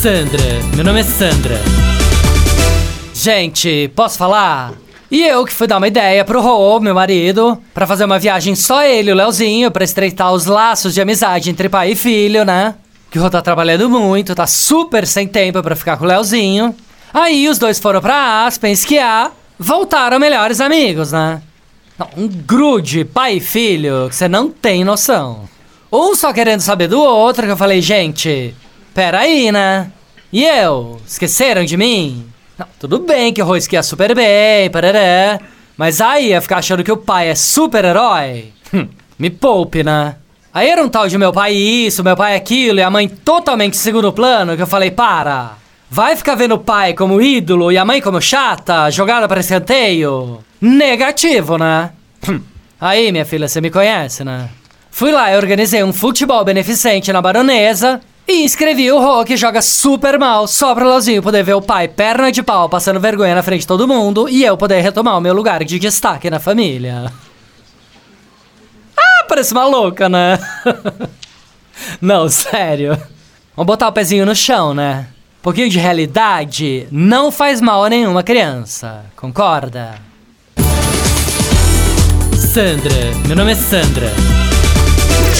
Sandra, meu nome é Sandra. Gente, posso falar? E eu que fui dar uma ideia pro Rô, meu marido, pra fazer uma viagem só ele o Leozinho, pra estreitar os laços de amizade entre pai e filho, né? Que o Rô tá trabalhando muito, tá super sem tempo pra ficar com o Leozinho. Aí os dois foram pra Aspen esquiar, voltaram melhores amigos, né? Não, um grude, pai e filho, que você não tem noção. Um só querendo saber do outro, que eu falei, gente, peraí, né? E eu? Esqueceram de mim? Não, tudo bem que o Rô esquia super bem, parará. Mas aí ia ficar achando que o pai é super-herói? Hum, me poupe, né? Aí era um tal de meu pai isso, meu pai aquilo, e a mãe totalmente segundo plano, que eu falei, para! Vai ficar vendo o pai como ídolo e a mãe como chata, jogada para escanteio? Negativo, né? Hum. Aí, minha filha, você me conhece, né? Fui lá e organizei um futebol beneficente na Baronesa e inscrevi o Rô que joga super mal, só pro Leozinho poder ver o pai perna de pau passando vergonha na frente de todo mundo e eu poder retomar o meu lugar de destaque na família. Ah, parece uma louca, né? Não, sério. Vamos botar o pezinho no chão, né? Um pouquinho de realidade não faz mal a nenhuma criança, concorda? Sandra, meu nome é Sandra.